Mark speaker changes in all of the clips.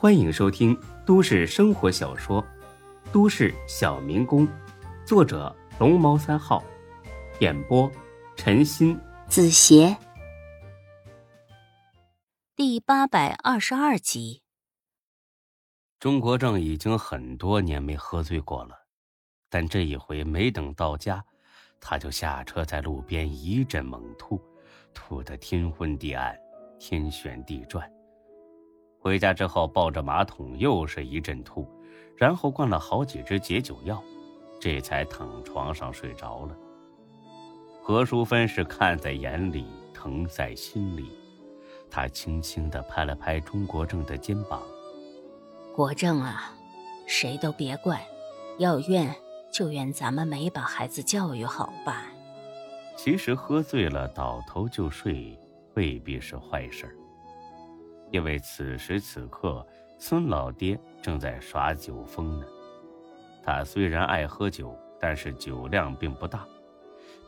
Speaker 1: 欢迎收听都市生活小说《都市小民工》，作者龙猫三号，演播陈鑫、
Speaker 2: 子邪，第八百二十二集。
Speaker 1: 钟国正已经很多年没喝醉过了，但这一回没等到家，他就下车在路边一阵猛吐，吐得天昏地暗，天旋地转。回家之后，抱着马桶又是一阵吐，然后灌了好几支解酒药，这才躺床上睡着了。何淑芬是看在眼里，疼在心里，她轻轻的拍了拍钟国正的肩膀：“
Speaker 2: 国正啊，谁都别怪，要怨就怨咱们没把孩子教育好吧。”
Speaker 1: 其实喝醉了倒头就睡，未必是坏事儿。因为此时此刻，孙老爹正在耍酒疯呢。他虽然爱喝酒，但是酒量并不大。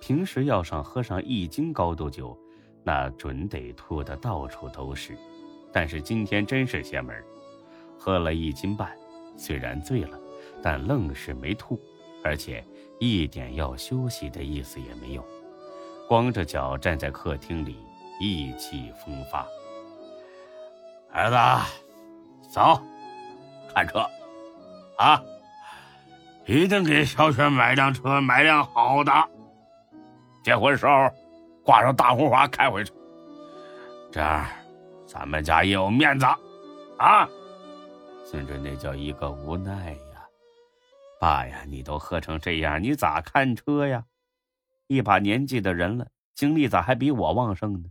Speaker 1: 平时要上喝上一斤高度酒，那准得吐的到处都是。但是今天真是邪门，喝了一斤半，虽然醉了，但愣是没吐，而且一点要休息的意思也没有，光着脚站在客厅里，意气风发。儿子，走，看车，啊！一定给小雪买辆车，买辆好的。结婚时候挂上大红花开回去，这样咱们家也有面子，啊！孙志那叫一个无奈呀，爸呀，你都喝成这样，你咋看车呀？一把年纪的人了，精力咋还比我旺盛呢？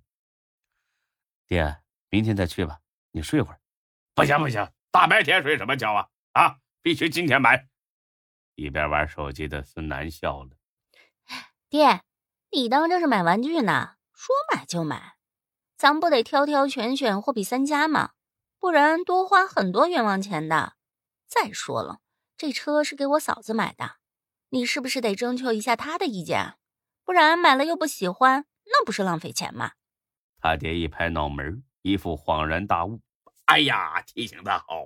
Speaker 1: 爹，明天再去吧。你睡会儿，不行不行，大白天睡什么觉啊？啊，必须今天买。一边玩手机的孙楠笑了：“
Speaker 2: 爹，你当这是买玩具呢？说买就买，咱不得挑挑选选，货比三家吗？不然多花很多冤枉钱的。再说了，这车是给我嫂子买的，你是不是得征求一下她的意见？不然买了又不喜欢，那不是浪费钱吗？”
Speaker 1: 他爹一拍脑门一副恍然大悟，哎呀，提醒的好！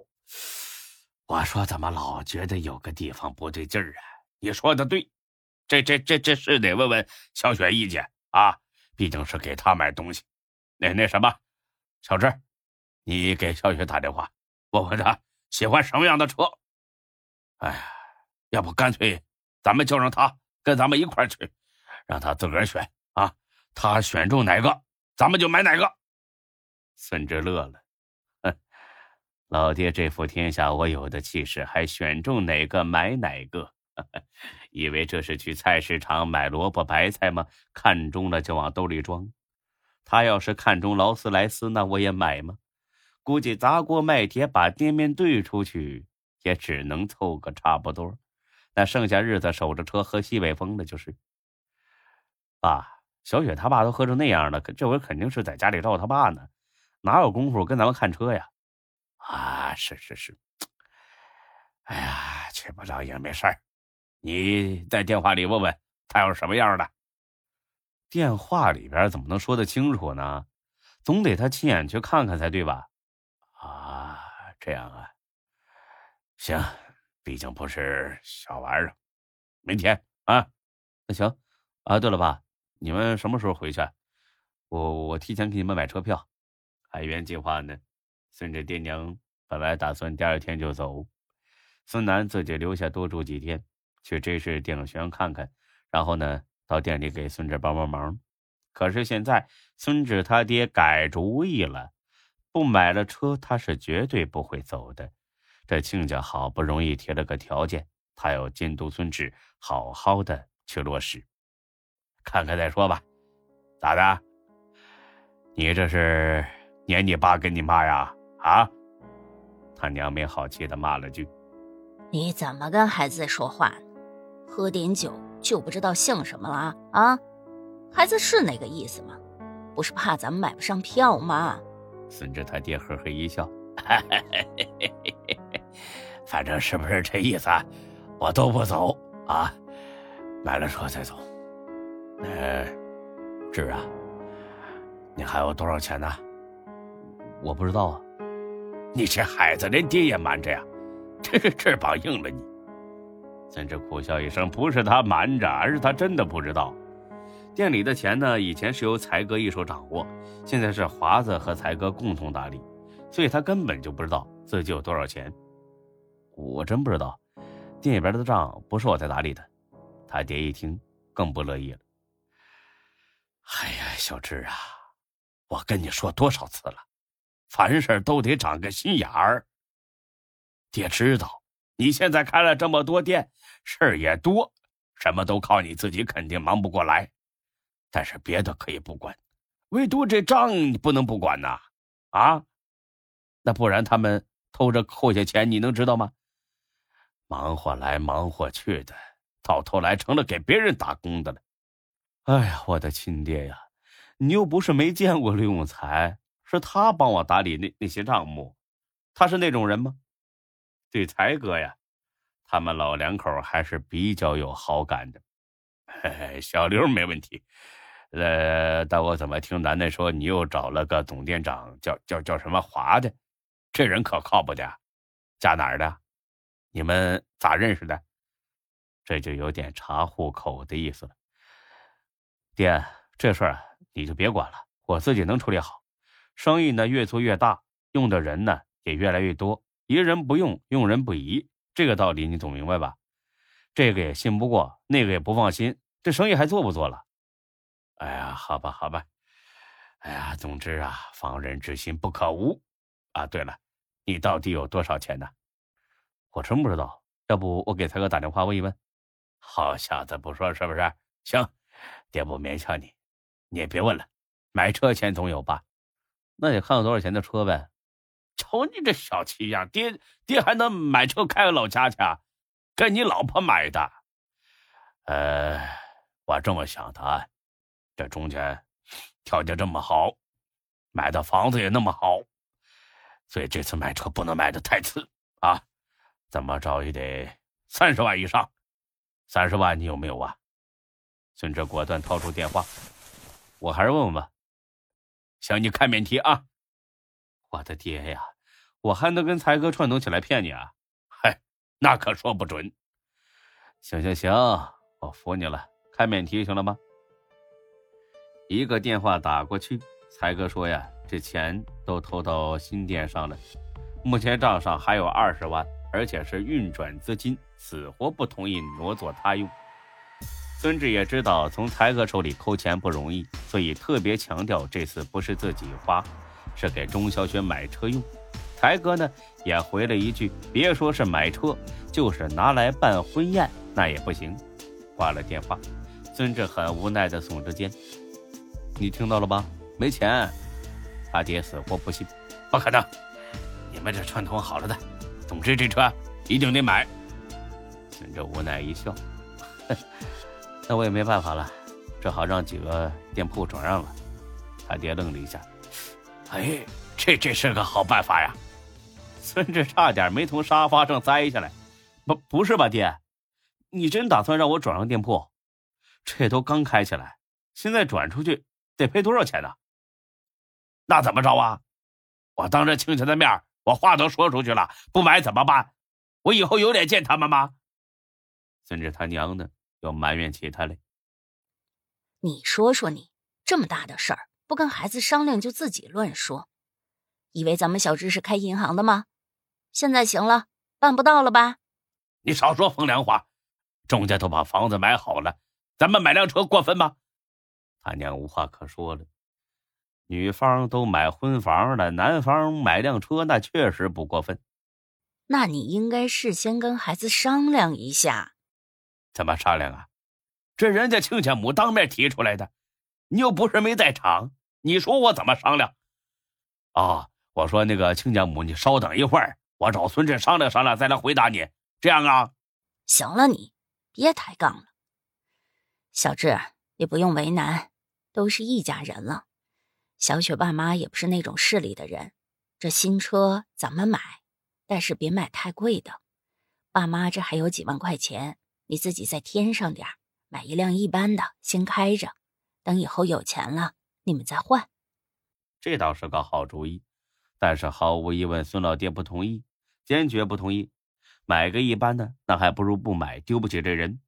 Speaker 1: 我说怎么老觉得有个地方不对劲儿啊？你说的对，这这这这是得问问小雪意见啊，毕竟是给她买东西。那那什么，小志，你给小雪打电话，问问她喜欢什么样的车。哎呀，要不干脆咱们叫上她跟咱们一块去，让她自个儿选啊，她选中哪个，咱们就买哪个。孙志乐了，哼，老爹这副天下我有的气势，还选中哪个买哪个，以为这是去菜市场买萝卜白菜吗？看中了就往兜里装。他要是看中劳斯莱斯，那我也买吗？估计砸锅卖铁把店面兑出去，也只能凑个差不多。那剩下日子守着车喝西北风的，就是。爸，小雪他爸都喝成那样了，这回肯定是在家里照他爸呢。哪有功夫跟咱们看车呀？啊，是是是。哎呀，去不了也没事儿。你在电话里问问他要什么样的。电话里边怎么能说得清楚呢？总得他亲眼去看看才对吧？啊，这样啊。行，毕竟不是小玩意儿。明天啊，那行。啊，对了，爸，你们什么时候回去？我我提前给你们买车票。还原计划呢，孙志爹娘本来打算第二天就走，孙楠自己留下多住几天，去 J 市电影学院看看，然后呢到店里给孙志帮帮忙。可是现在孙志他爹改主意了，不买了车他是绝对不会走的。这亲家好不容易提了个条件，他要监督孙志好好的去落实，看看再说吧。咋的？你这是？撵你爸跟你妈呀！啊！他娘没好气的骂了句：“
Speaker 2: 你怎么跟孩子说话呢？喝点酒就不知道姓什么了啊？孩子是那个意思吗？不是怕咱们买不上票吗？”
Speaker 1: 孙志他爹呵呵一笑：“反正是不是这意思，我都不走啊！买了车再走。呃，志啊，你还有多少钱呢？”我不知道啊，你这孩子连爹也瞒着呀，真是翅膀硬了你。孙志苦笑一声，不是他瞒着，而是他真的不知道。店里的钱呢，以前是由才哥一手掌握，现在是华子和才哥共同打理，所以他根本就不知道自己有多少钱。我真不知道，店里边的账不是我在打理的。他爹一听，更不乐意了。哎呀，小志啊，我跟你说多少次了，凡事都得长个心眼儿。爹知道你现在开了这么多店，事儿也多，什么都靠你自己，肯定忙不过来。但是别的可以不管，唯独这账你不能不管呐！啊，那不然他们偷着扣下钱，你能知道吗？忙活来忙活去的，到头来成了给别人打工的了。哎呀，我的亲爹呀，你又不是没见过刘永才，是他帮我打理那那些账目，他是那种人吗？对才哥呀，他们老两口还是比较有好感的。嘿嘿，小刘没问题。呃，但我怎么听楠楠说你又找了个总店长，叫叫叫什么华的？这人可靠不的？家哪儿的？你们咋认识的？这就有点查户口的意思了。爹，这事儿你就别管了，我自己能处理好。生意呢越做越大，用的人呢也越来越多，疑人不用，用人不疑，这个道理你总明白吧？这个也信不过，那个也不放心，这生意还做不做了？哎呀，好吧，好吧，哎呀，总之啊，防人之心不可无，啊，对了，你到底有多少钱呢？我真不知道，要不我给才哥打电话问一问。好小子，不说是不是？行，爹不勉强你，你也别问了。买车钱总有吧？那得看有多少钱的车呗。瞅你这小气样，爹爹还能买车开个老家去？啊？跟你老婆买的？呃，我这么想的。这中间条件这么好，买的房子也那么好，所以这次买车不能买的太次啊！怎么着也得三十万以上，三十万你有没有啊？孙哲果断掏出电话，我还是问问吧。行，你开免提啊！我的爹呀，我还能跟才哥串通起来骗你啊？嗨，那可说不准。行行行，我服你了，开免提行了吗？一个电话打过去，才哥说呀，这钱都投到新店上了，目前账上还有二十万，而且是运转资金，死活不同意挪作他用。孙志也知道从才哥手里抠钱不容易，所以特别强调这次不是自己花，是给钟小雪买车用。才哥呢也回了一句，别说是买车，就是拿来办婚宴那也不行。挂了电话，孙志很无奈的耸着肩。你听到了吧？没钱，他爹死活不信，不可能！你们这串通好了的，总之这车一定得买。孙志无奈一笑，那我也没办法了，只好让几个店铺转让了。他爹愣了一下，哎，这这是个好办法呀！孙志差点没从沙发上栽下来。不，不是吧，爹？你真打算让我转让店铺？这都刚开起来，现在转出去。得赔多少钱呢？那怎么着啊？我当着亲戚的面，我话都说出去了，不买怎么办？我以后有脸见他们吗？孙志他娘的又埋怨起他来。
Speaker 2: 你说说你这么大的事儿，不跟孩子商量就自己乱说，以为咱们小芝是开银行的吗？现在行了，办不到了吧？
Speaker 1: 你少说风凉话，钟家都把房子买好了，咱们买辆车过分吗？他娘无话可说了，女方都买婚房了，男方买辆车，那确实不过分。
Speaker 2: 那你应该事先跟孩子商量一下。
Speaker 1: 怎么商量啊？这人家亲家母当面提出来的，你又不是没在场，你说我怎么商量？啊，我说那个亲家母，你稍等一会儿，我找孙振商量商量，再来回答你。这样啊？
Speaker 2: 行了，你别抬杠了，小志你不用为难。都是一家人了，小雪爸妈也不是那种势利的人。这新车咱们买，但是别买太贵的。爸妈这还有几万块钱，你自己再添上点买一辆一般的，先开着。等以后有钱了，你们再换。
Speaker 1: 这倒是个好主意，但是毫无疑问，孙老爹不同意，坚决不同意。买个一般的，那还不如不买，丢不起这人。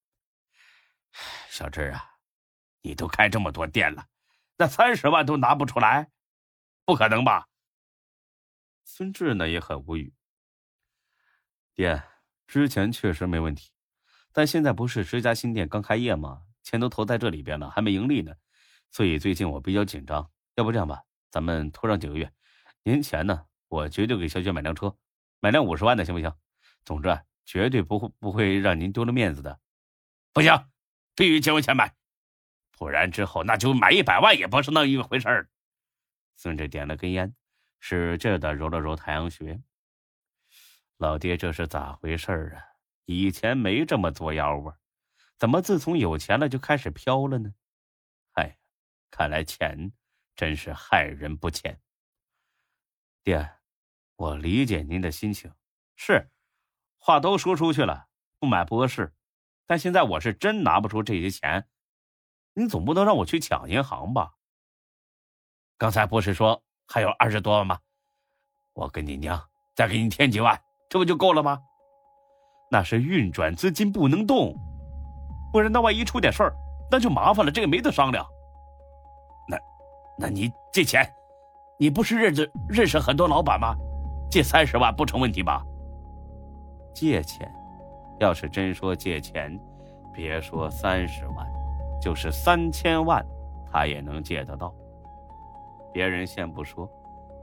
Speaker 1: 小志啊，你都开这么多店了，那三十万都拿不出来，不可能吧？孙志呢也很无语。爹，之前确实没问题，但现在不是十家新店刚开业吗？钱都投在这里边了，还没盈利呢，所以最近我比较紧张。要不这样吧，咱们拖上几个月，年前呢，我绝对给小雪买辆车，买辆五十万的，行不行？总之，绝对不会不会让您丢了面子的。不行，必须结婚前买，不然之后那就买一百万也不是那么一回事儿。孙志点了根烟，使劲的揉了揉太阳穴。老爹这是咋回事啊？以前没这么作妖啊，怎么自从有钱了就开始飘了呢？哎，看来钱真是害人不浅。爹，我理解您的心情，是。话都说出去了，不买不合适。但现在我是真拿不出这些钱，你总不能让我去抢银行吧？刚才不是说还有二十多万吗？我跟你娘再给你添几万，这不就够了吗？那是运转资金，不能动，不然那万一出点事儿，那就麻烦了，这个没得商量。那，那你借钱，你不是认识认识很多老板吗？借三十万不成问题吧？借钱，要是真说借钱，别说三十万，就是三千万，他也能借得到。别人先不说，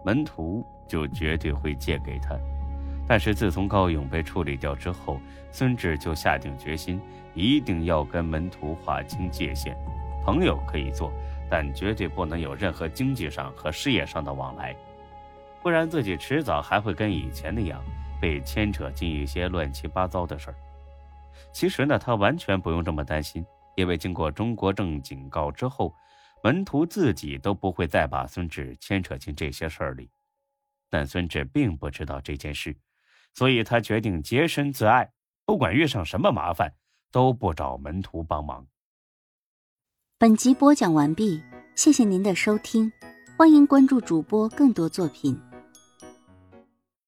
Speaker 1: 门徒就绝对会借给他。但是自从高勇被处理掉之后，孙志就下定决心，一定要跟门徒划清界限。朋友可以做，但绝对不能有任何经济上和事业上的往来，不然自己迟早还会跟以前那样。被牵扯进一些乱七八糟的事儿，其实呢，他完全不用这么担心，因为经过中国政警告之后，门徒自己都不会再把孙志牵扯进这些事儿里。但孙志并不知道这件事，所以他决定洁身自爱，不管遇上什么麻烦，都不找门徒帮忙。
Speaker 3: 本集播讲完毕，谢谢您的收听，欢迎关注主播更多作品。